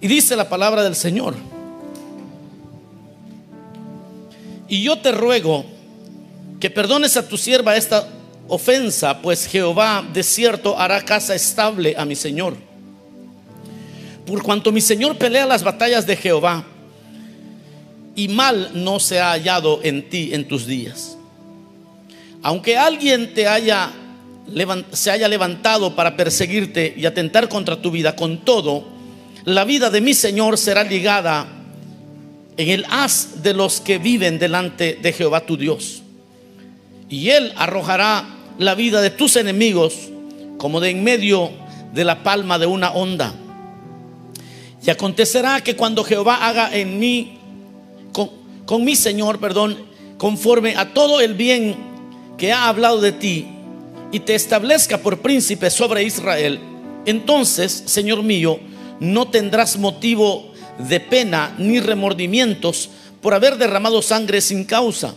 Y dice la palabra del Señor. Y yo te ruego que perdones a tu sierva esta ofensa, pues Jehová de cierto hará casa estable a mi Señor. Por cuanto mi Señor pelea las batallas de Jehová, y mal no se ha hallado en ti en tus días. Aunque alguien te haya se haya levantado para perseguirte y atentar contra tu vida, con todo, la vida de mi Señor será ligada en el haz de los que viven delante de Jehová tu Dios. Y Él arrojará la vida de tus enemigos como de en medio de la palma de una onda. Y acontecerá que cuando Jehová haga en mí, con, con mi Señor, perdón, conforme a todo el bien que ha hablado de ti, y te establezca por príncipe sobre Israel, entonces, Señor mío, no tendrás motivo de pena ni remordimientos por haber derramado sangre sin causa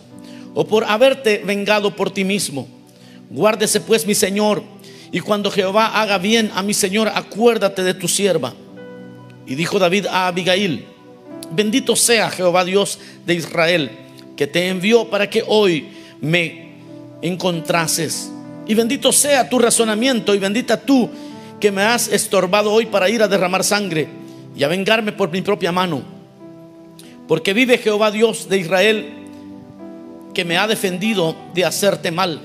o por haberte vengado por ti mismo. Guárdese pues mi Señor, y cuando Jehová haga bien a mi Señor, acuérdate de tu sierva. Y dijo David a Abigail, bendito sea Jehová Dios de Israel, que te envió para que hoy me encontrases. Y bendito sea tu razonamiento y bendita tú que me has estorbado hoy para ir a derramar sangre y a vengarme por mi propia mano. Porque vive Jehová Dios de Israel que me ha defendido de hacerte mal.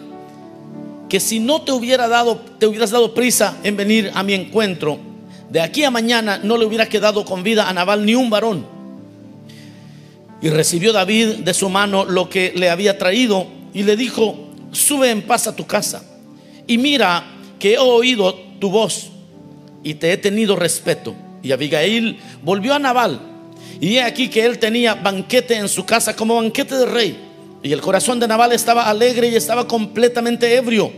Que si no te hubiera dado, te hubieras dado prisa en venir a mi encuentro, de aquí a mañana no le hubiera quedado con vida a Nabal ni un varón. Y recibió David de su mano lo que le había traído y le dijo, sube en paz a tu casa y mira que he oído tu voz y te he tenido respeto. Y Abigail volvió a Nabal. Y he aquí que él tenía banquete en su casa como banquete de rey. Y el corazón de Nabal estaba alegre y estaba completamente ebrio.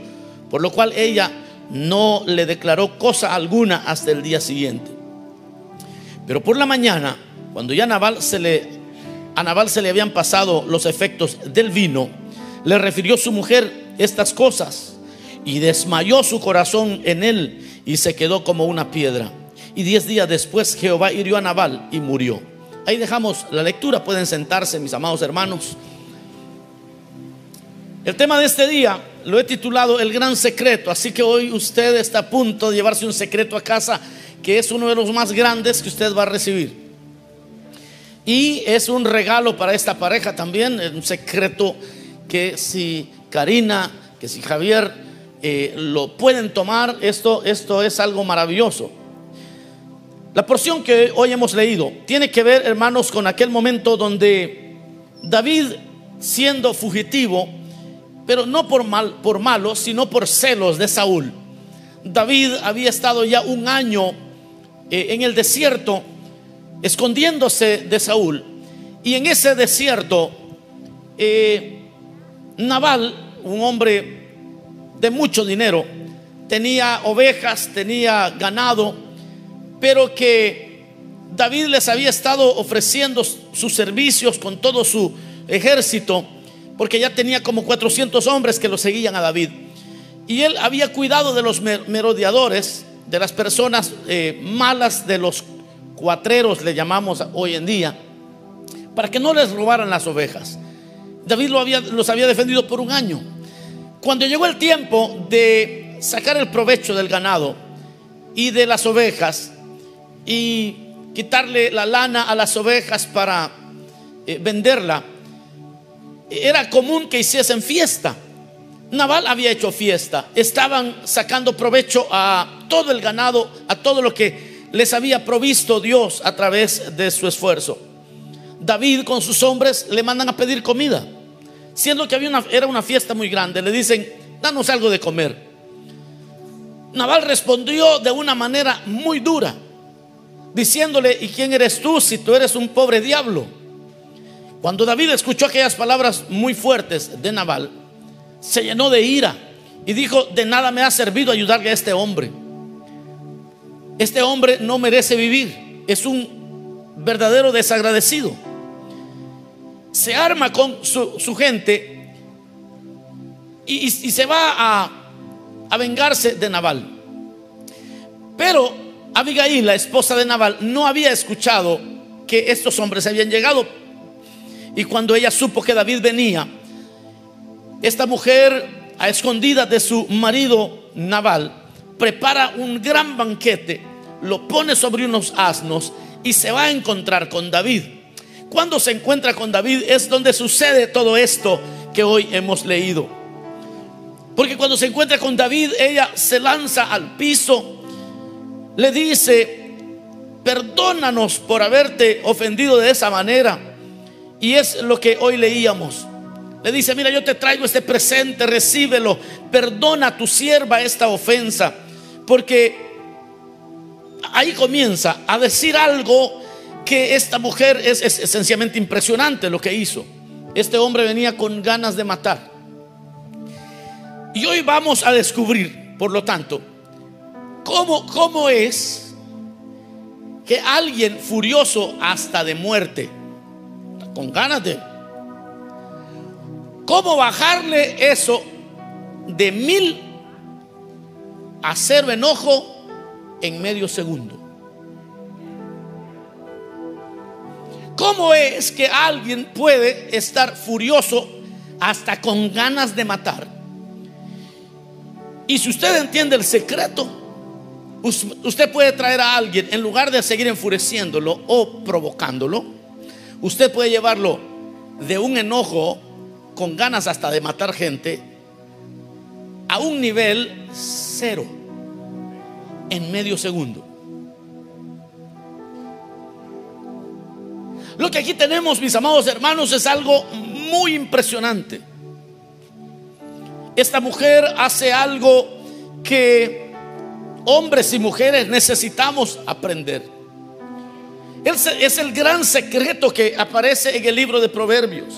Por lo cual ella no le declaró cosa alguna hasta el día siguiente. Pero por la mañana, cuando ya Nabal se le, a Nabal se le habían pasado los efectos del vino, le refirió su mujer estas cosas y desmayó su corazón en él y se quedó como una piedra. Y diez días después Jehová hirió a Nabal y murió. Ahí dejamos la lectura, pueden sentarse mis amados hermanos. El tema de este día lo he titulado El gran secreto, así que hoy usted está a punto de llevarse un secreto a casa que es uno de los más grandes que usted va a recibir. Y es un regalo para esta pareja también, un secreto que si Karina, que si Javier eh, lo pueden tomar, esto, esto es algo maravilloso. La porción que hoy hemos leído tiene que ver, hermanos, con aquel momento donde David, siendo fugitivo, pero no por, mal, por malo, sino por celos de Saúl. David había estado ya un año eh, en el desierto, escondiéndose de Saúl. Y en ese desierto, eh, Naval, un hombre de mucho dinero, tenía ovejas, tenía ganado, pero que David les había estado ofreciendo sus servicios con todo su ejército, porque ya tenía como 400 hombres que lo seguían a David. Y él había cuidado de los merodeadores, de las personas eh, malas, de los cuatreros, le llamamos hoy en día, para que no les robaran las ovejas. David lo había, los había defendido por un año. Cuando llegó el tiempo de sacar el provecho del ganado y de las ovejas y quitarle la lana a las ovejas para eh, venderla, era común que hiciesen fiesta. Naval había hecho fiesta, estaban sacando provecho a todo el ganado, a todo lo que les había provisto Dios a través de su esfuerzo. David con sus hombres le mandan a pedir comida. Siendo que había una, era una fiesta muy grande, le dicen, danos algo de comer. Naval respondió de una manera muy dura, diciéndole, ¿y quién eres tú si tú eres un pobre diablo? Cuando David escuchó aquellas palabras muy fuertes de Naval, se llenó de ira y dijo, de nada me ha servido ayudarle a este hombre. Este hombre no merece vivir, es un verdadero desagradecido se arma con su, gente y, se va a, vengarse de Naval. Pero Abigail, la esposa de Nabal, no había escuchado que estos hombres habían llegado. Y cuando ella supo que David venía, esta mujer, a escondidas de su marido Nabal, prepara un gran banquete, lo pone sobre unos asnos y se va a encontrar con David. Cuando se encuentra con David es donde sucede todo esto que hoy hemos leído. Porque cuando se encuentra con David, ella se lanza al piso le dice, perdónanos por haberte ofendido de esa manera. Y es lo que hoy leíamos. Le dice, mira, yo te traigo este presente, recíbelo, perdona a tu sierva esta ofensa. Porque ahí comienza a decir algo que esta mujer es, es esencialmente impresionante lo que hizo. Este hombre venía con ganas de matar. Y hoy vamos a descubrir, por lo tanto, ¿Cómo, es que alguien furioso hasta de muerte, con ganas de... ¿Cómo bajarle eso de mil a cero enojo en medio segundo? ¿Cómo es que alguien puede estar furioso hasta con ganas de matar? Y si usted entiende el secreto, Usted puede traer a alguien, en lugar de seguir enfureciéndolo o provocándolo, usted puede llevarlo de un enojo con ganas hasta de matar gente a un nivel cero en medio segundo. Lo que aquí tenemos, mis amados hermanos, es algo muy impresionante. Esta mujer hace algo que hombres y mujeres necesitamos aprender. Es el gran secreto que aparece en el libro de Proverbios.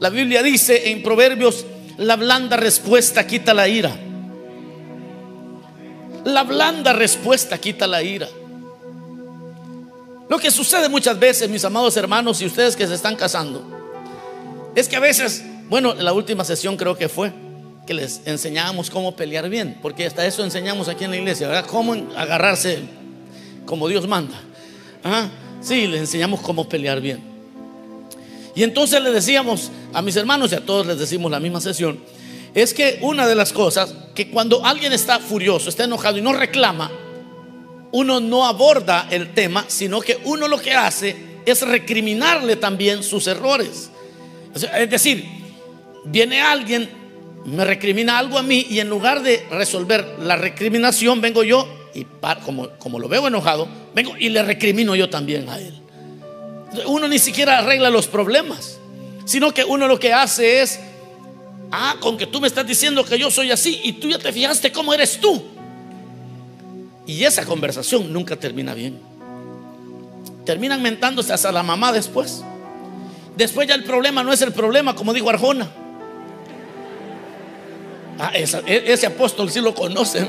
La Biblia dice en Proverbios, la blanda respuesta quita la ira. La blanda respuesta quita la ira. Lo que sucede muchas veces, mis amados hermanos y ustedes que se están casando, es que a veces, bueno, en la última sesión creo que fue, que les enseñábamos cómo pelear bien, porque hasta eso enseñamos aquí en la iglesia, ¿verdad? Cómo agarrarse como Dios manda. ¿Ah? Sí, les enseñamos cómo pelear bien. Y entonces le decíamos a mis hermanos y a todos les decimos la misma sesión, es que una de las cosas, que cuando alguien está furioso, está enojado y no reclama, uno no aborda el tema, sino que uno lo que hace es recriminarle también sus errores. Es decir, viene alguien me recrimina algo a mí y en lugar de resolver la recriminación, vengo yo y como, como lo veo enojado, vengo y le recrimino yo también a él. Uno ni siquiera arregla los problemas, sino que uno lo que hace es, ah, con que tú me estás diciendo que yo soy así y tú ya te fijaste cómo eres tú. Y esa conversación nunca termina bien. Terminan mentándose hasta la mamá después. Después ya el problema no es el problema, como dijo Arjona. Ah, e, ese apóstol sí lo conocen.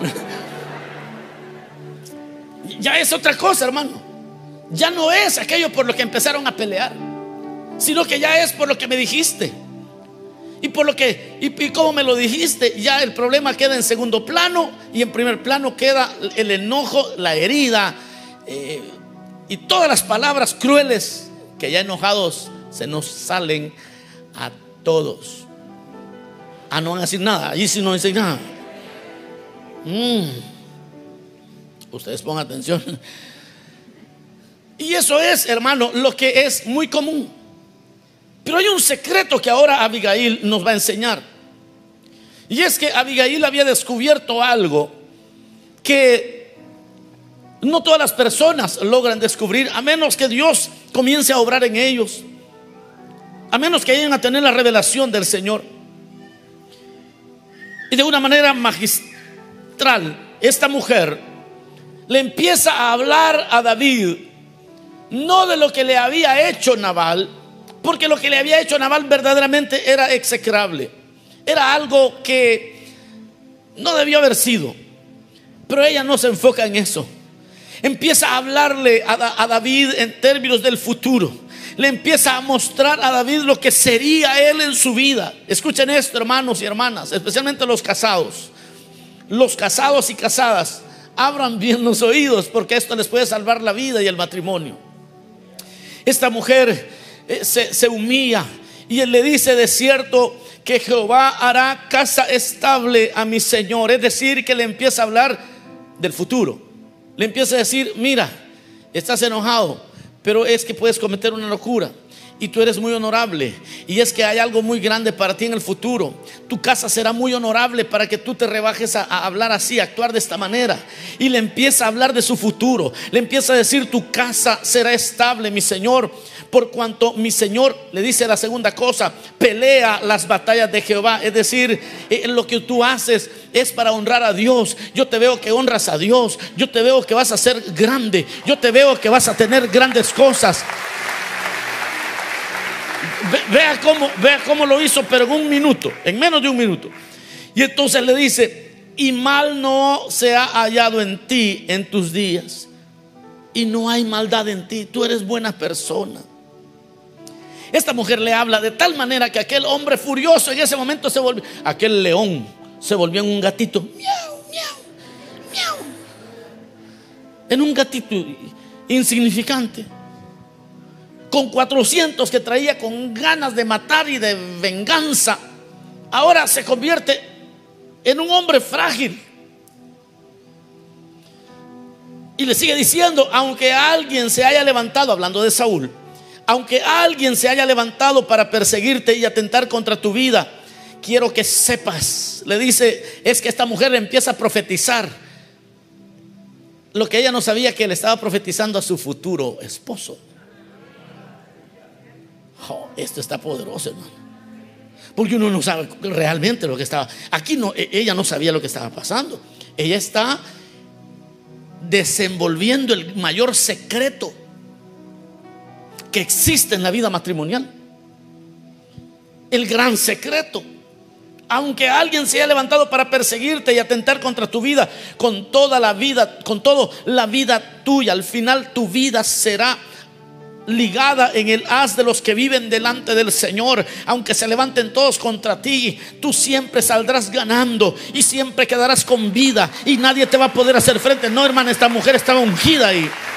Ya es otra cosa, hermano. Ya no es aquello por lo que empezaron a pelear, sino que ya es por lo que me dijiste. Y por lo que, y, como me lo dijiste, ya el problema queda en segundo plano y en primer plano queda el enojo, la herida eh, y todas las palabras crueles que ya enojados se nos salen a todos. Ah, no van a decir nada. Allí sí no dicen nada. Mm. Ustedes pongan atención. Y eso es, hermano, lo que es muy común. Pero hay un secreto que ahora Abigail nos va a enseñar. Y es que Abigail había descubierto algo que no todas las personas logran descubrir, a menos que Dios comience a obrar en ellos, a menos que vayan a tener la revelación del Señor. Y de una manera magistral, esta mujer le empieza a hablar a David, no de lo que le había hecho Naval, porque lo que le había hecho Naval verdaderamente era execrable. Era algo que no debió haber sido. Pero ella no se enfoca en eso. Empieza a hablarle a, a David en términos del futuro le empieza a mostrar a David lo que sería él en su vida. Escuchen esto, hermanos y hermanas, especialmente los casados. Los casados y casadas, Abran bien los oídos porque esto les puede salvar la vida y el matrimonio. Esta mujer se, se humilla y él le dice de cierto que Jehová hará casa estable a mi Señor. Es decir, que le empieza a hablar del futuro. Le empieza a decir, mira, estás enojado, pero es que puedes cometer una locura y tú eres muy honorable. Y es que hay algo muy grande para ti en el futuro. Tu casa será muy honorable para que tú te rebajes a, hablar así, actuar de esta manera. Y le empieza a hablar de su futuro. Le empieza a decir, tu casa será estable, mi Señor. Por cuanto mi Señor le dice la segunda cosa, pelea las batallas de Jehová. Es decir, eh, lo que tú haces es para honrar a Dios. Yo te veo que honras a Dios. Yo te veo que vas a ser grande. Yo te veo que vas a tener grandes cosas. Vea cómo, vea cómo lo hizo, pero en un minuto, en menos de un minuto. Y entonces le dice, y mal no se ha hallado en ti en tus días. Y no hay maldad en ti, tú eres buena persona. Esta mujer le habla de tal manera que aquel hombre furioso en ese momento se volvió, aquel león se volvió en un gatito, miau, miau, miau, en un gatito insignificante con 400 que traía con ganas de matar y de venganza, ahora se convierte en un hombre frágil. Y le sigue diciendo, aunque alguien se haya levantado, hablando de Saúl, aunque alguien se haya levantado para perseguirte y atentar contra tu vida, quiero que sepas, le dice, es que esta mujer empieza a profetizar lo que ella no sabía que le estaba profetizando a su futuro esposo. Oh, esto está poderoso, hermano. Porque uno no sabe realmente lo que estaba. Aquí no, e, ella no sabía lo que estaba pasando. Ella está desenvolviendo el mayor secreto que existe en la vida matrimonial. El gran secreto. Aunque alguien se haya levantado para perseguirte y atentar contra tu vida, con toda la vida, con toda la vida tuya, al final tu vida será ligada en el haz de los que viven delante del Señor. Aunque se levanten todos contra ti, tú siempre saldrás ganando y siempre quedarás con vida y nadie te va a poder hacer frente. No, hermana, esta mujer estaba ungida ahí. Y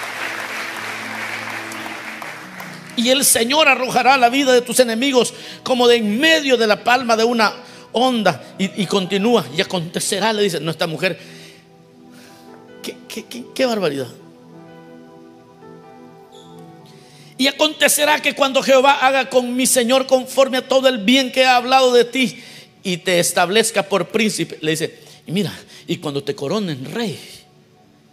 el Señor arrojará la vida de tus enemigos como de en medio de la palma de una onda. Y, continúa. Y acontecerá, le dice, no, esta mujer. qué, qué, qué barbaridad. Y acontecerá que cuando Jehová haga con mi Señor conforme a todo el bien que ha hablado de ti y te establezca por príncipe, le dice, y mira, y cuando te coronen rey,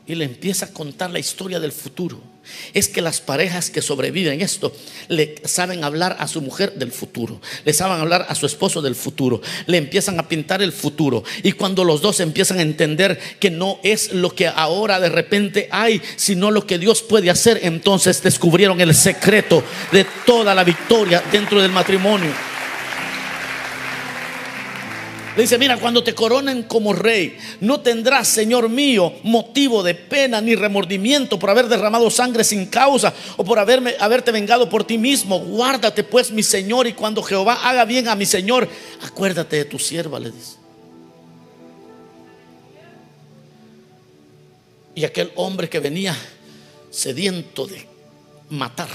y le empieza a contar la historia del futuro. Es que las parejas que sobreviven esto le saben hablar a su mujer del futuro, le saben hablar a su esposo del futuro, le empiezan a pintar el futuro. Y cuando los dos empiezan a entender que no es lo que ahora de repente hay, sino lo que Dios puede hacer, entonces descubrieron el secreto de toda la victoria dentro del matrimonio. Le dice, mira, cuando te coronen como rey, no tendrás, Señor mío, motivo de pena ni remordimiento por haber derramado sangre sin causa o por haberme, haberte vengado por ti mismo. Guárdate pues, mi Señor, y cuando Jehová haga bien a mi Señor, acuérdate de tu sierva, le dice. Y aquel hombre que venía sediento de matar,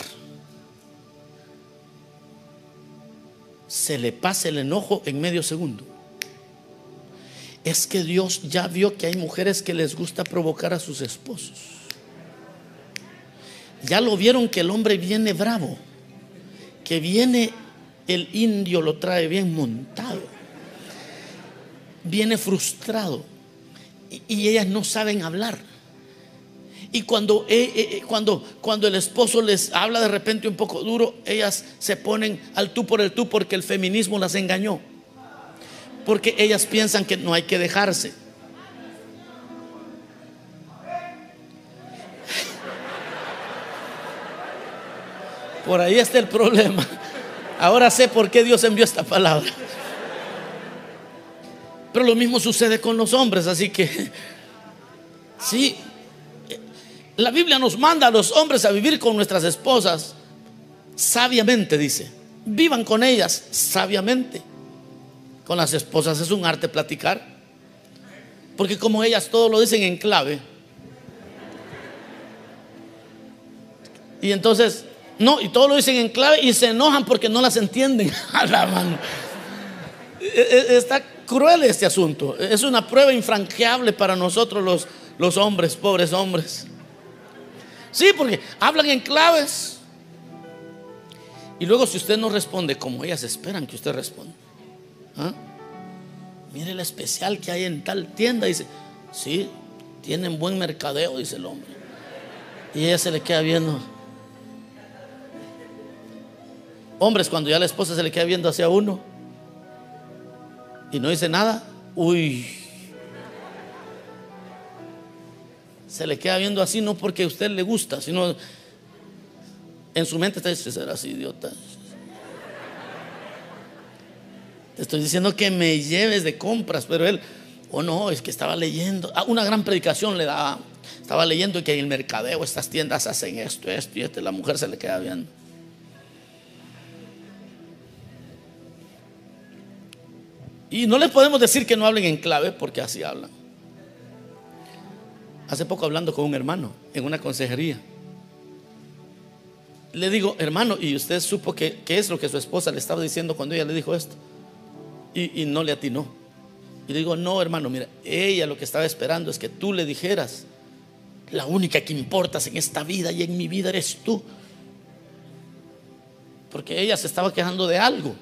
se le pasa el enojo en medio segundo es que Dios ya vio que hay mujeres que les gusta provocar a sus esposos. Ya lo vieron que el hombre viene bravo, que viene el indio lo trae bien montado, viene frustrado y, ellas no saben hablar. Y cuando, eh, eh, eh, cuando, cuando el esposo les habla de repente un poco duro, ellas se ponen al tú por el tú porque el feminismo las engañó porque ellas piensan que no hay que dejarse. Por ahí está el problema. Ahora sé por qué Dios envió esta palabra. Pero lo mismo sucede con los hombres, así que sí, la Biblia nos manda a los hombres a vivir con nuestras esposas sabiamente, dice. Vivan con ellas sabiamente con las esposas es un arte platicar. Porque como ellas todo lo dicen en clave. Y entonces, no, y todo lo dicen en clave y se enojan porque no las entienden. A la mano. E, e, está cruel este asunto. Es una prueba infranqueable para nosotros los, los hombres, pobres hombres. Sí, porque hablan en claves. Y luego si usted no responde como ellas esperan que usted responda, ¿ah? Mire el especial que hay en tal tienda. Dice, sí, tienen buen mercadeo, dice el hombre. Y ella se le queda viendo. Hombres, cuando ya la esposa se le queda viendo hacia uno y no dice nada, uy, se le queda viendo así no porque a usted le gusta, sino en su mente está diciendo, será así, idiota. Estoy diciendo que me lleves de compras, pero él, oh no, es que estaba leyendo, ah, una gran predicación le da, estaba leyendo que en el mercadeo estas tiendas hacen esto, esto y esto, la mujer se le queda viendo. Y no les podemos decir que no hablen en clave porque así hablan. Hace poco hablando con un hermano en una consejería. Le digo, hermano, ¿y usted supo que, qué es lo que su esposa le estaba diciendo cuando ella le dijo esto? Y, no le atinó. Y le digo, no, hermano, mira, ella lo que estaba esperando es que tú le dijeras, la única que importas en esta vida y en mi vida eres tú. Porque ella se estaba quejando de algo.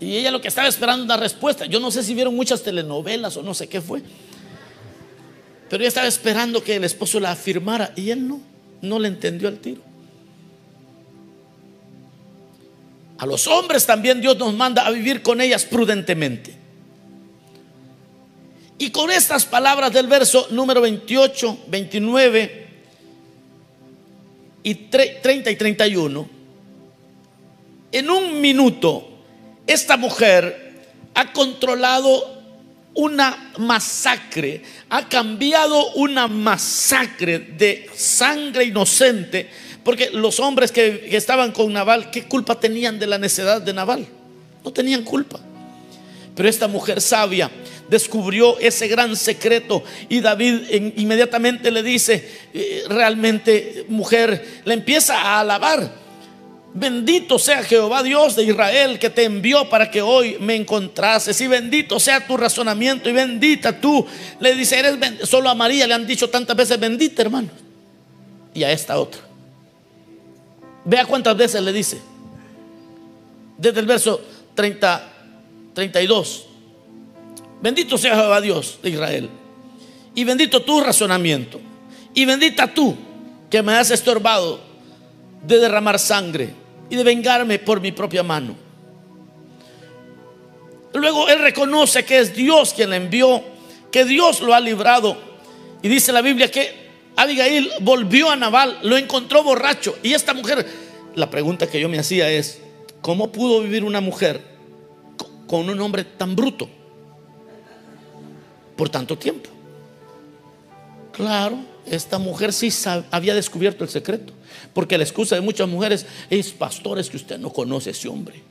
Y ella lo que estaba esperando una respuesta. Yo no sé si vieron muchas telenovelas o no sé qué fue. Pero ella estaba esperando que el esposo la afirmara y él no, no le entendió al tiro. A los hombres también Dios nos manda a vivir con ellas prudentemente. Y con estas palabras del verso número 28, 29 y 30 y 31, en un minuto esta mujer ha controlado una masacre, ha cambiado una masacre de sangre inocente, porque los hombres que, estaban con Naval, ¿qué culpa tenían de la necedad de Naval? No tenían culpa. Pero esta mujer sabia descubrió ese gran secreto y David inmediatamente le dice, eh, realmente mujer, le empieza a alabar Bendito sea Jehová Dios de Israel que te envió para que hoy me encontrases. Y bendito sea tu razonamiento y bendita tú. Le dice, eres solo a María le han dicho tantas veces bendita, hermano. Y a esta otra. Vea cuántas veces le dice. Desde el verso 30, 32. Bendito sea Jehová Dios de Israel. Y bendito tu razonamiento. Y bendita tú que me has estorbado de derramar sangre y de vengarme por mi propia mano. Luego él reconoce que es Dios quien le envió, que Dios lo ha librado. Y dice la Biblia que Abigail volvió a Naval, lo encontró borracho. Y esta mujer, la pregunta que yo me hacía es, ¿cómo pudo vivir una mujer con un hombre tan bruto por tanto tiempo? Claro, esta mujer sí había descubierto el secreto. Porque la excusa de muchas mujeres es, pastores, que usted no conoce a ese hombre.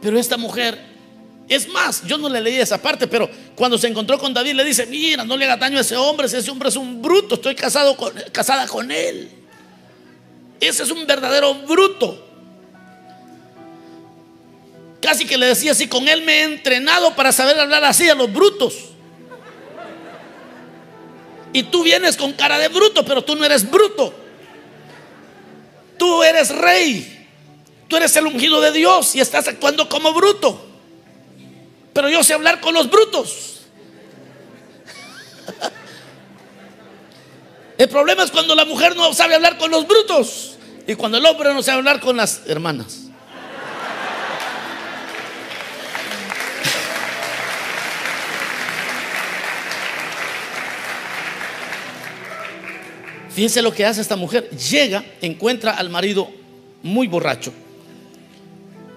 Pero esta mujer, es más, yo no le leí esa parte, pero cuando se encontró con David le dice, mira, no le haga daño a ese hombre, ese hombre es un bruto, estoy casado con, casada con él. Ese es un verdadero bruto. Casi que le decía así, con él me he entrenado para saber hablar así a los brutos. Y tú vienes con cara de bruto, pero tú no eres bruto. Tú eres rey. Tú eres el ungido de Dios y estás actuando como bruto. Pero yo sé hablar con los brutos. El problema es cuando la mujer no sabe hablar con los brutos y cuando el hombre no sabe hablar con las hermanas. Fíjense lo que hace esta mujer. Llega, encuentra al marido muy borracho.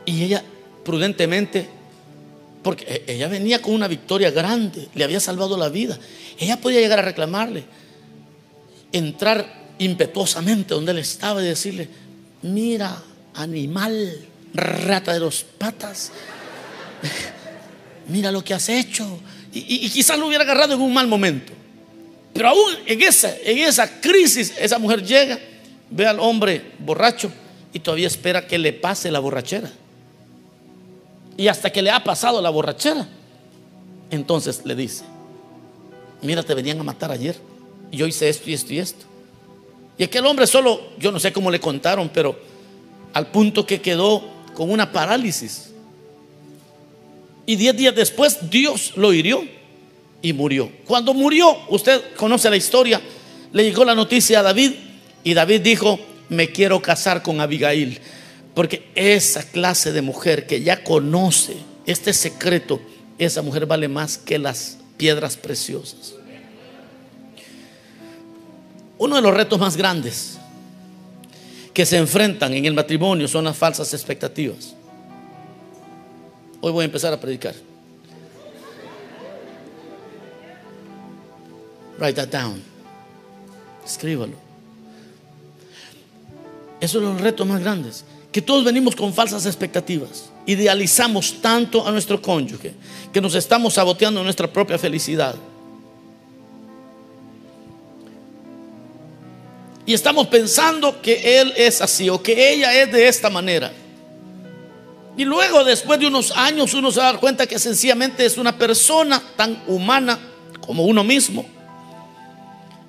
Y ella prudentemente, porque e-, ella venía con una victoria grande, le había salvado la vida. Ella podía llegar a reclamarle, entrar impetuosamente donde él estaba y decirle, mira, animal, rata de los patas, mira lo que has hecho. Y, y quizás lo hubiera agarrado en un mal momento. Pero aún en esa, en esa crisis, esa mujer llega, ve al hombre borracho y todavía espera que le pase la borrachera. Y hasta que le ha pasado la borrachera, entonces le dice, mira, te venían a matar ayer. Y yo hice esto y esto y esto. Y aquel hombre solo, yo no sé cómo le contaron, pero al punto que quedó con una parálisis. Y diez días después Dios lo hirió y murió. Cuando murió, usted conoce la historia, le llegó la noticia a David y David dijo, me quiero casar con Abigail. Porque esa clase de mujer que ya conoce este secreto, esa mujer vale más que las piedras preciosas. Uno de los retos más grandes que se enfrentan en el matrimonio son las falsas expectativas. Hoy voy a empezar a predicar. Write that down. Escríbalo. Esos son los retos más grandes. Que todos venimos con falsas expectativas. Idealizamos tanto a nuestro cónyuge que nos estamos saboteando nuestra propia felicidad. Y estamos pensando que él es así o que ella es de esta manera. Y luego, después de unos años, uno se va a dar cuenta que sencillamente es una persona tan humana como uno mismo.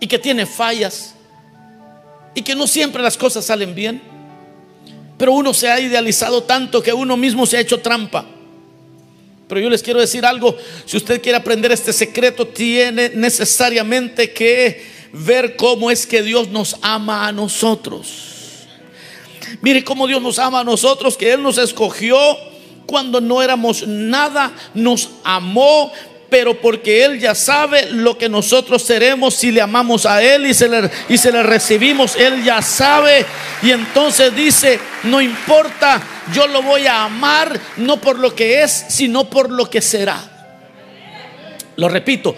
Y que tiene fallas. Y que no siempre las cosas salen bien. Pero uno se ha idealizado tanto que uno mismo se ha hecho trampa. Pero yo les quiero decir algo, si usted quiere aprender este secreto, tiene necesariamente que ver cómo es que Dios nos ama a nosotros. Mire cómo Dios nos ama a nosotros, que Él nos escogió cuando no éramos nada, nos amó, pero porque Él ya sabe lo que nosotros seremos si le amamos a Él y se le, y se le recibimos, Él ya sabe. Y entonces dice, no importa, yo lo voy a amar no por lo que es, sino por lo que será. Lo repito,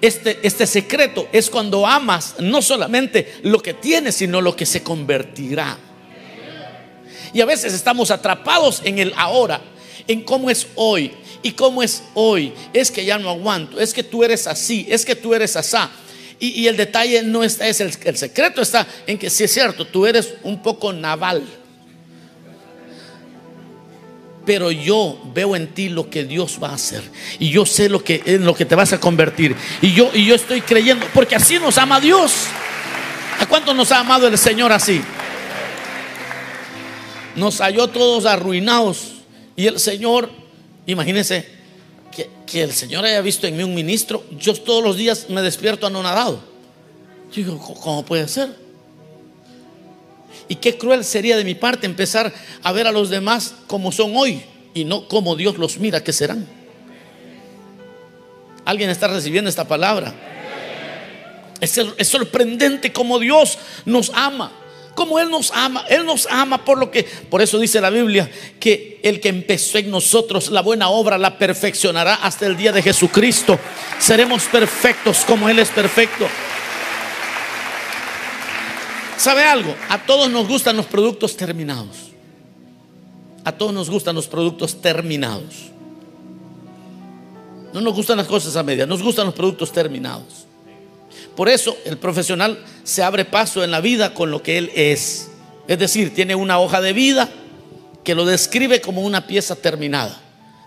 este, este secreto es cuando amas no solamente lo que tienes, sino lo que se convertirá. Y a veces estamos atrapados en el ahora, en cómo es hoy. Y cómo es hoy. Es que ya no aguanto. Es que tú eres así. Es que tú eres asá. Y, el detalle no está, es el, secreto está en que si es cierto, tú eres un poco naval pero yo veo en ti lo que Dios va a hacer y yo sé lo que en lo que te vas a convertir y yo y yo estoy creyendo porque así nos ama Dios. ¿A cuánto nos ha amado el Señor así? Nos halló todos arruinados y el Señor, imagínense que, que el Señor haya visto en mí un ministro, yo todos los días me despierto anonadado. Yo digo, ¿cómo puede ser? Y qué cruel sería de mi parte empezar a ver a los demás como son hoy y no como Dios los mira que serán. ¿Alguien está recibiendo esta palabra? Es, es sorprendente como Dios nos ama como Él nos ama. Él nos ama por lo que, por eso dice la Biblia, que el que empezó en nosotros la buena obra la perfeccionará hasta el día de Jesucristo. Seremos perfectos como Él es perfecto. ¿Sabe algo? A todos nos gustan los productos terminados. A todos nos gustan los productos terminados. No nos gustan las cosas a media, nos gustan los productos terminados. Por eso el profesional se abre paso en la vida con lo que él es. Es decir, tiene una hoja de vida que lo describe como una pieza terminada.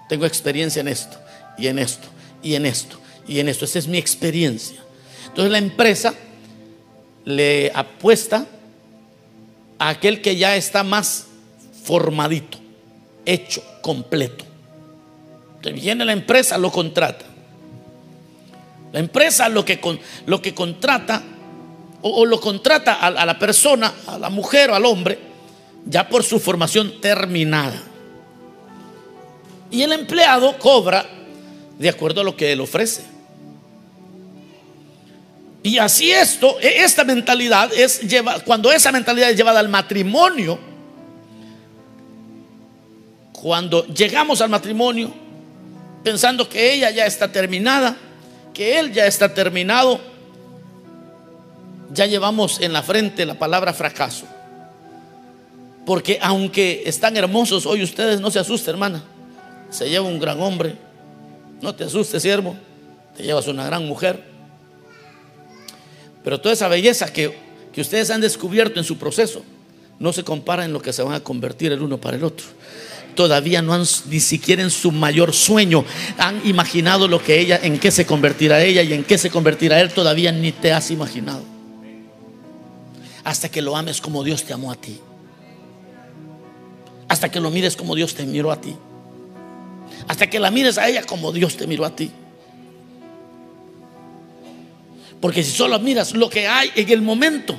Tengo experiencia en esto, y en esto, y en esto, y en esto. Esa es mi experiencia. Entonces la empresa le apuesta a aquel que ya está más formadito, hecho, completo. Entonces viene la empresa, lo contrata. La empresa lo que, lo que contrata o, lo contrata a, la persona, a la mujer o al hombre, ya por su formación terminada. Y el empleado cobra de acuerdo a lo que él ofrece. Y así esto, e, esta mentalidad es lleva, cuando esa mentalidad es llevada al matrimonio, cuando llegamos al matrimonio pensando que ella ya está terminada, que él ya está terminado, ya llevamos en la frente la palabra fracaso. Porque aunque están hermosos, hoy ustedes no se asusten, hermana. Se lleva un gran hombre. No te asustes, siervo. Te llevas una gran mujer Pero toda esa belleza que, que ustedes han descubierto en su proceso no se compara en lo que se van a convertir el uno para el otro. Todavía no han ni siquiera en su mayor sueño han imaginado lo que ella, en qué se convertirá ella y en qué se convertirá él. Todavía ni te has imaginado. Hasta que lo ames como Dios te amó a ti. Hasta que lo mires como Dios te miró a ti. Hasta que la mires a ella como Dios te miró a ti. Porque si solo miras lo que hay en el momento,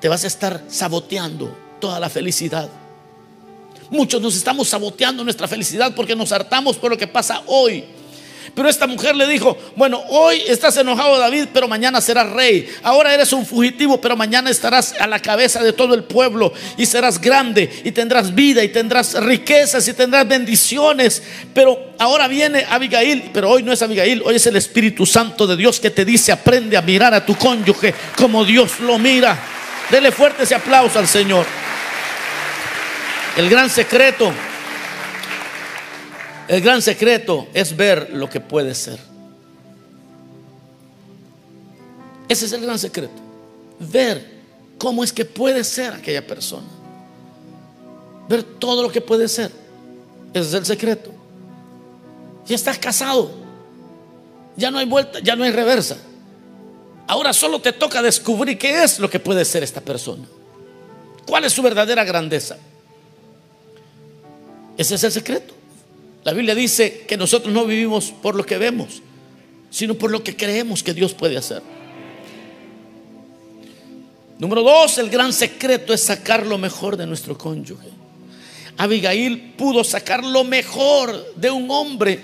te vas a estar saboteando toda la felicidad. Muchos nos estamos saboteando nuestra felicidad porque nos hartamos por lo que pasa hoy. Pero esta mujer le dijo, bueno, hoy estás enojado David, pero mañana serás rey. Ahora eres un fugitivo, pero mañana estarás a la cabeza de todo el pueblo y serás grande y tendrás vida y tendrás riquezas y tendrás bendiciones. Pero ahora viene Abigail, pero hoy no es Abigail, hoy es el Espíritu Santo de Dios que te dice, aprende a mirar a tu cónyuge como Dios lo mira. Dele fuerte ese aplauso al Señor. El gran secreto, el gran secreto es ver lo que puede ser. Ese es el gran secreto. Ver cómo es que puede ser aquella persona. Ver todo lo que puede ser. Ese es el secreto. Ya estás casado. Ya no hay vuelta, ya no hay reversa. Ahora solo te toca descubrir qué es lo que puede ser esta persona. ¿Cuál es su verdadera grandeza? Ese es el secreto. La Biblia dice que nosotros no vivimos por lo que vemos, sino por lo que creemos que Dios puede hacer. Número dos, el gran secreto es sacar lo mejor de nuestro cónyuge. Abigail pudo sacar lo mejor de un hombre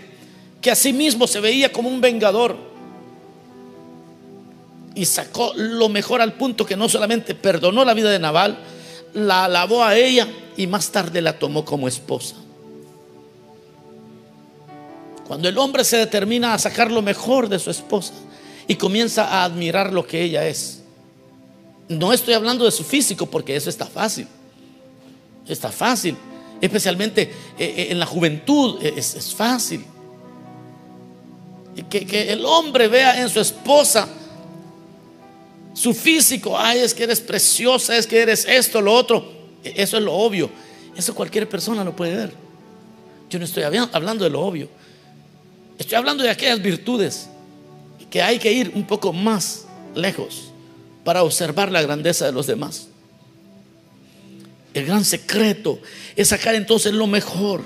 que a sí mismo se veía como un vengador. Y sacó lo mejor al punto que no solamente perdonó la vida de Naval, la alabó a ella y más tarde la tomó como esposa. Cuando el hombre se determina a sacar lo mejor de su esposa y comienza a admirar lo que ella es. No estoy hablando de su físico porque eso está fácil. Está fácil. Especialmente eh, eh, en la juventud eh, es, fácil. Que, que el hombre vea en su esposa su físico. Ay, es que eres preciosa, es que eres esto, lo otro. Eso es lo obvio. Eso cualquier persona lo puede ver. Yo no estoy hablando de lo obvio. Estoy hablando de aquellas virtudes que hay que ir un poco más lejos para observar la grandeza de los demás. El gran secreto es sacar entonces lo mejor.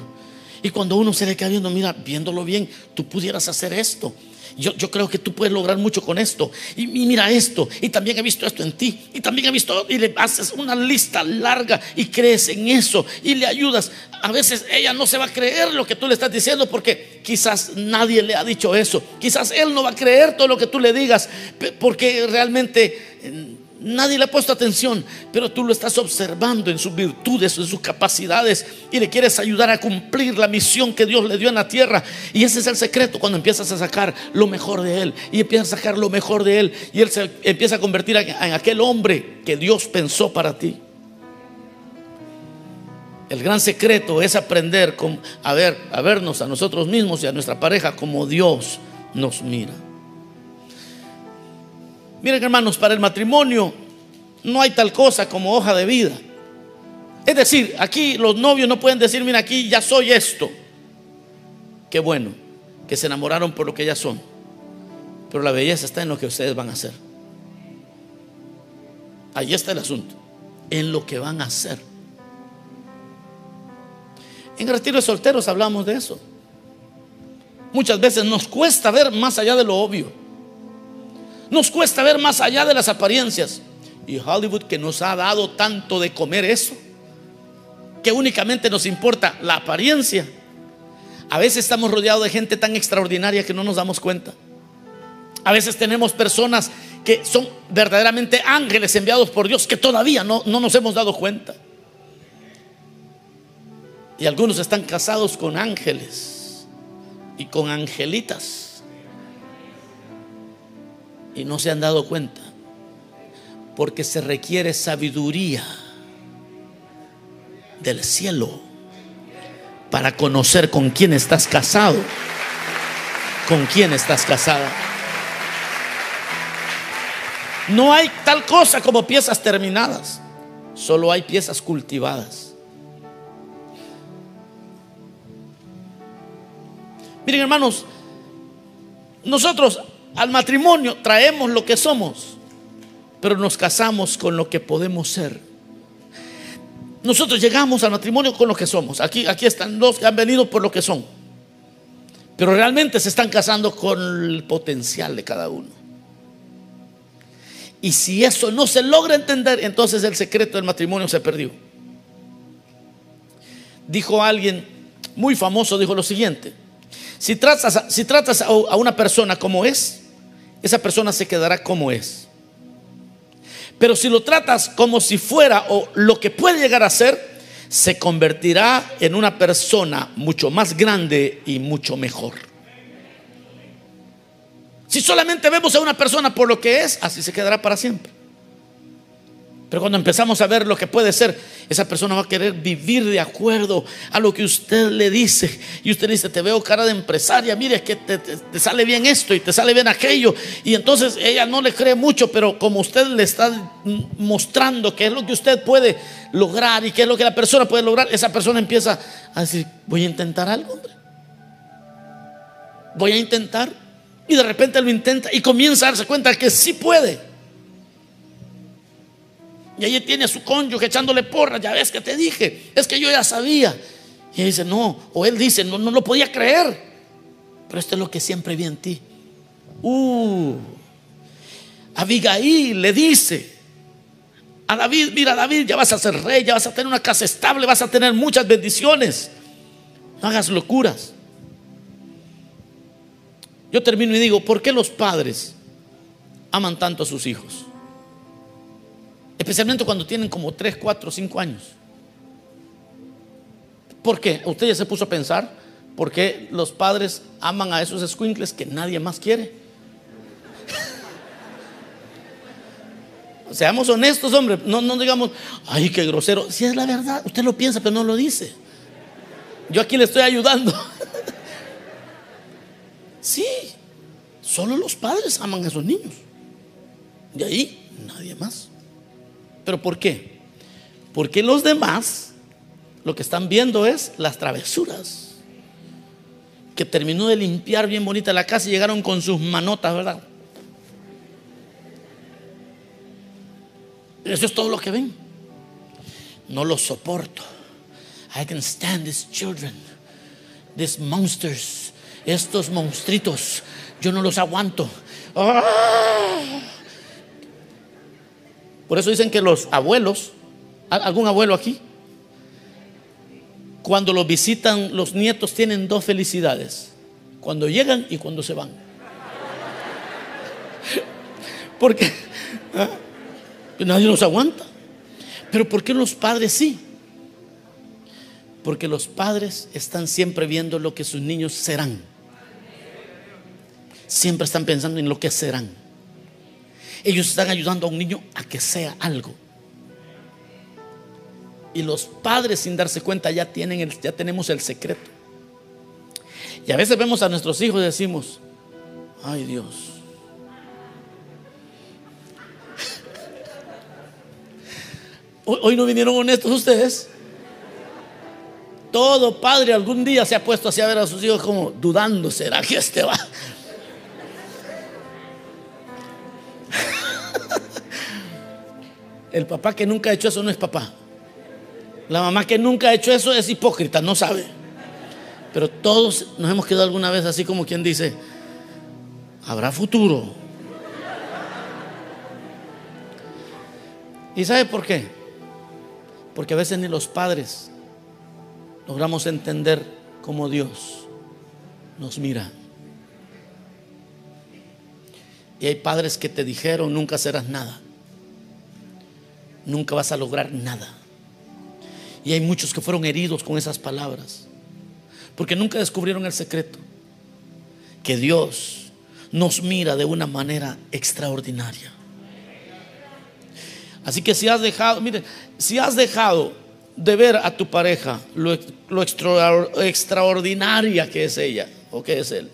Y cuando uno se le queda viendo, mira, viéndolo bien, tú pudieras hacer esto. Yo, creo que tú puedes lograr mucho con esto. Y, mira esto. Y también he visto esto en ti. Y también he visto. Y le haces una lista larga y crees en eso. Y le ayudas. A veces ella no se va a creer lo que tú le estás diciendo porque quizás nadie le ha dicho eso. Quizás él no va a creer todo lo que tú le digas porque realmente Nadie le ha puesto atención, pero tú lo estás observando en sus virtudes, en sus capacidades y le quieres ayudar a cumplir la misión que Dios le dio en la tierra. Y ese es el secreto cuando empiezas a sacar lo mejor de Él y empiezas a sacar lo mejor de Él y Él se empieza a convertir en aquel hombre que Dios pensó para ti. El gran secreto es aprender a, ver, a vernos a nosotros mismos y a nuestra pareja como Dios nos mira. Miren hermanos, para el matrimonio no hay tal cosa como hoja de vida. Es decir, aquí los novios no pueden decir, mira, aquí ya soy esto. Qué bueno que se enamoraron por lo que ya son. Pero la belleza está en lo que ustedes van a hacer. Ahí está el asunto. En lo que van a hacer. En retiro de solteros hablamos de eso. Muchas veces nos cuesta ver más allá de lo obvio. Nos cuesta ver más allá de las apariencias. Y Hollywood que nos ha dado tanto de comer eso, que únicamente nos importa la apariencia. A veces estamos rodeados de gente tan extraordinaria que no nos damos cuenta. A veces tenemos personas que son verdaderamente ángeles enviados por Dios que todavía no, no nos hemos dado cuenta. Y algunos están casados con ángeles y con angelitas y no se han dado cuenta. Porque se requiere sabiduría del cielo para conocer con quién estás casado, con quién estás casada. No hay tal cosa como piezas terminadas, solo hay piezas cultivadas. Miren hermanos, nosotros al matrimonio traemos lo que somos, pero nos casamos con lo que podemos ser. Nosotros llegamos al matrimonio con lo que somos. Aquí, aquí están los que han venido por lo que son. Pero realmente se están casando con el potencial de cada uno. Y si eso no se logra entender, entonces el secreto del matrimonio se perdió. Dijo alguien muy famoso, dijo lo siguiente, si tratas, si tratas a una persona como es, esa persona se quedará como es. Pero si lo tratas como si fuera o lo que puede llegar a ser, se convertirá en una persona mucho más grande y mucho mejor. Si solamente vemos a una persona por lo que es, así se quedará para siempre. Pero cuando empezamos a ver lo que puede ser, esa persona va a querer vivir de acuerdo a lo que usted le dice. Y usted dice, te veo cara de empresaria, mire que te, sale bien esto y te sale bien aquello. Y entonces ella no le cree mucho, pero como usted le está mostrando qué es lo que usted puede lograr y qué es lo que la persona puede lograr, esa persona empieza a decir, voy a intentar algo, hombre. Voy a intentar. Y de repente lo intenta y comienza a darse cuenta que sí puede. Y ahí tiene a su cónyuge echándole porra. Ya ves que te dije, es que yo ya sabía. Y dice, no, o él dice, no, no lo podía creer. Pero esto es lo que siempre vi en ti. Uh, Abigail le dice a David, mira David, ya vas a ser rey, ya vas a tener una casa estable, vas a tener muchas bendiciones. No hagas locuras. Yo termino y digo, ¿por qué los padres aman tanto a sus hijos? Especialmente cuando tienen como 3, 4, 5 años. ¿Por qué? Usted ya se puso a pensar por qué los padres aman a esos squinkles que nadie más quiere. Seamos honestos, hombre. No, no digamos, ay, qué grosero. Si es la verdad, usted lo piensa, pero no lo dice. Yo aquí le estoy ayudando. sí, solo los padres aman a esos niños. De ahí, nadie más. ¿Pero por qué? Porque los demás lo que están viendo es las travesuras. Que terminó de limpiar bien bonita la casa y llegaron con sus manotas, ¿verdad? Eso es todo lo que ven. No los soporto. I can stand these children, these monsters, estos monstruitos. Yo no los aguanto. ¡Ah! Por eso dicen que los abuelos, algún abuelo aquí, cuando los visitan los nietos tienen dos felicidades, cuando llegan y cuando se van. Porque ¿ah? nadie los aguanta. Pero ¿por qué los padres sí? Porque los padres están siempre viendo lo que sus niños serán. Siempre están pensando en lo que serán. Ellos están ayudando a un niño a que sea algo. Y los padres sin darse cuenta ya, tienen el, ya tenemos el secreto. Y a veces vemos a nuestros hijos y decimos, ay Dios. Hoy no vinieron honestos ustedes. Todo padre algún día se ha puesto así a ver a sus hijos como dudando, ¿será que este va? El papá que nunca ha hecho eso no es papá. La mamá que nunca ha hecho eso es hipócrita, no sabe. Pero todos nos hemos quedado alguna vez así como quien dice, habrá futuro. ¿Y sabe por qué? Porque a veces ni los padres logramos entender cómo Dios nos mira. Y hay padres que te dijeron, nunca serás nada nunca vas a lograr nada. Y hay muchos que fueron heridos con esas palabras, porque nunca descubrieron el secreto, que Dios nos mira de una manera extraordinaria. Así que si has dejado, mire, si has dejado de ver a tu pareja lo, extraordinaria que es ella o que es él,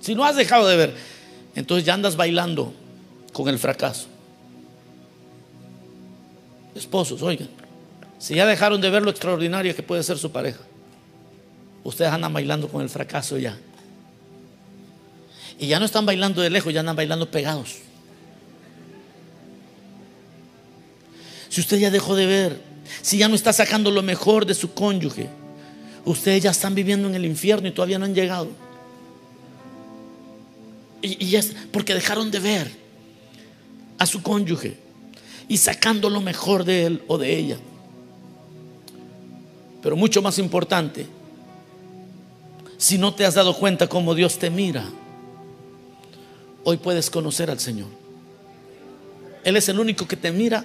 si no has dejado de ver, entonces ya andas bailando con el fracaso. Esposos, oigan, si ya dejaron de ver lo extraordinario que puede ser su pareja, ustedes andan bailando con el fracaso ya. Y ya no están bailando de lejos, ya andan bailando pegados. Si usted ya dejó de ver, si ya no está sacando lo mejor de su cónyuge, ustedes ya están viviendo en el infierno y todavía no han llegado. Y, es porque dejaron de ver a su cónyuge y sacando lo mejor de él o de ella. Pero mucho más importante, si no te has dado cuenta cómo Dios te mira, hoy puedes conocer al Señor. Él es el único que te mira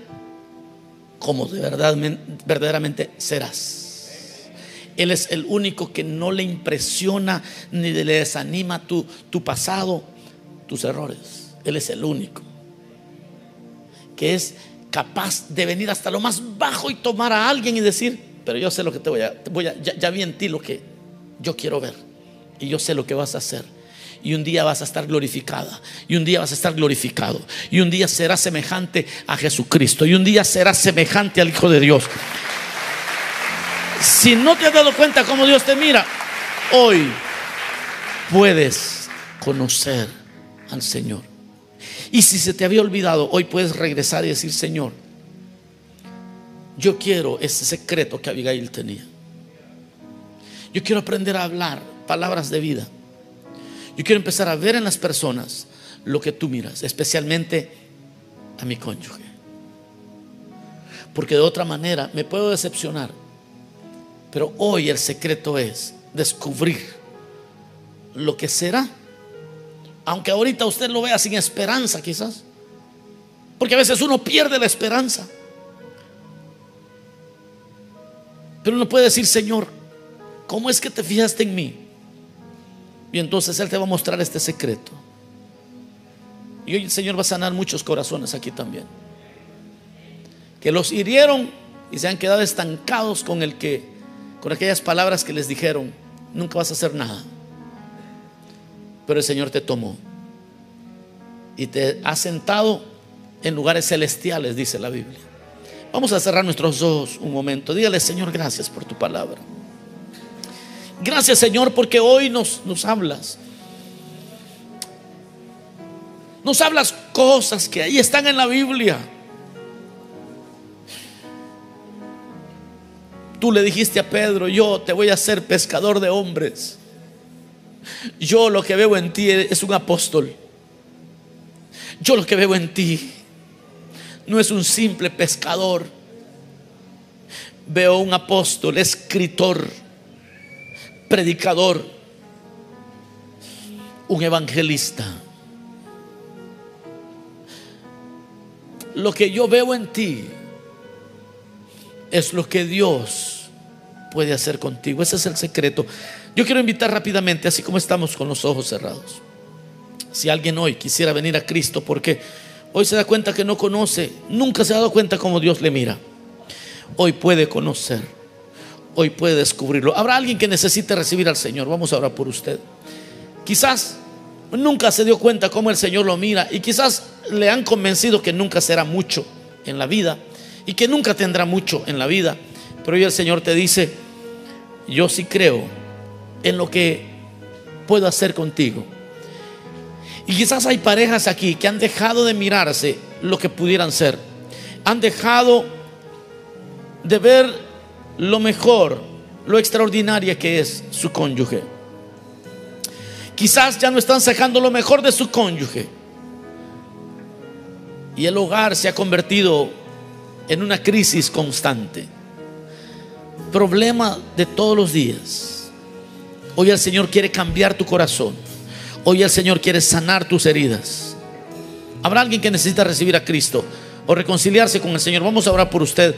como de verdad, verdaderamente serás. Él es el único que no le impresiona ni le desanima tu, tu pasado, tus errores. Él es el único que es capaz de venir hasta lo más bajo y tomar a alguien y decir, pero yo sé lo que te voy a, voy a ya, ya vi en ti lo que yo quiero ver y yo sé lo que vas a hacer y un día vas a estar glorificada. Y un día vas a estar glorificado. Y un día serás semejante a Jesucristo. Y un día serás semejante al Hijo de Dios. Si no te has dado cuenta cómo Dios te mira, hoy puedes conocer al Señor. Y si se te había olvidado, hoy puedes regresar y decir, Señor, yo quiero ese secreto que Abigail tenía. Yo quiero aprender a hablar palabras de vida. Yo quiero empezar a ver en las personas lo que tú miras, especialmente a mi cónyuge. Porque de otra manera me puedo decepcionar. Pero hoy el secreto es descubrir lo que será. Aunque ahorita usted lo vea sin esperanza quizás. Porque a veces uno pierde la esperanza. Pero uno puede decir, Señor, ¿cómo es que te fijaste en mí? Y entonces Él te va a mostrar este secreto. Y hoy el Señor va a sanar muchos corazones aquí también. Que los hirieron y se han quedado estancados con el que, con aquellas palabras que les dijeron, nunca vas a hacer nada. Pero el Señor te tomó y te ha sentado en lugares celestiales, dice la Biblia. Vamos a cerrar nuestros ojos un momento. Dígale, Señor, gracias por tu palabra. Gracias Señor porque hoy nos, nos hablas. Nos hablas cosas que ahí están en la Biblia. Tú le dijiste a Pedro, yo te voy a hacer pescador de hombres. Yo lo que veo en ti es un apóstol. Yo lo que veo en ti no es un simple pescador. Veo un apóstol, escritor predicador, un evangelista. Lo que yo veo en ti es lo que Dios puede hacer contigo. Ese es el secreto. Yo quiero invitar rápidamente, así como estamos con los ojos cerrados. Si alguien hoy quisiera venir a Cristo porque hoy se da cuenta que no conoce, nunca se ha dado cuenta cómo Dios le mira, hoy puede conocer hoy puede descubrirlo. Habrá alguien que necesite recibir al Señor. Vamos a orar por usted. Quizás nunca se dio cuenta cómo el Señor lo mira y quizás le han convencido que nunca será mucho en la vida y que nunca tendrá mucho en la vida. Pero hoy el Señor te dice, yo sí creo en lo que puedo hacer contigo. Y quizás hay parejas aquí que han dejado de mirarse lo que pudieran ser. Han dejado de ver lo mejor, lo extraordinaria que es su cónyuge. Quizás ya no están sacando lo mejor de su cónyuge. Y el hogar se ha convertido en una crisis constante. Problema de todos los días. Hoy el Señor quiere cambiar tu corazón. Hoy el Señor quiere sanar tus heridas. Habrá alguien que necesita recibir a Cristo o reconciliarse con el Señor. Vamos a orar por usted.